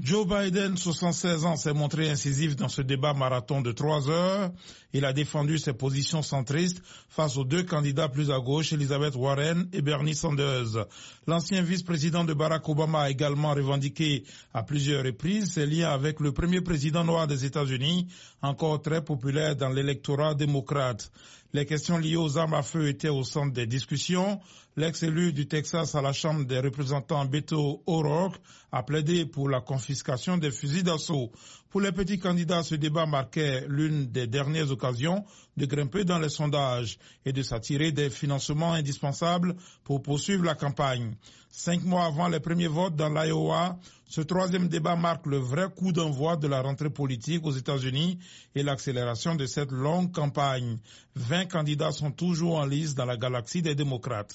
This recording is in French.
Joe Biden, 76 ans, s'est montré incisif dans ce débat marathon de trois heures. Il a défendu ses positions centristes face aux deux candidats plus à gauche, Elizabeth Warren et Bernie Sanders. L'ancien vice-président de Barack Obama a également revendiqué à plusieurs reprises ses liens avec le premier président noir des États-Unis, encore très populaire dans l'électorat démocrate. Les questions liées aux armes à feu étaient au centre des discussions. L'ex-élu du Texas à la Chambre des représentants Beto O'Rourke a plaidé pour la confiscation des fusils d'assaut. Pour les petits candidats, ce débat marquait l'une des dernières occasions de grimper dans les sondages et de s'attirer des financements indispensables pour poursuivre la campagne. Cinq mois avant les premiers votes dans l'Iowa, ce troisième débat marque le vrai coup d'envoi de la rentrée politique aux États-Unis et l'accélération de cette longue campagne. Vingt candidats sont toujours en lice dans la galaxie des démocrates.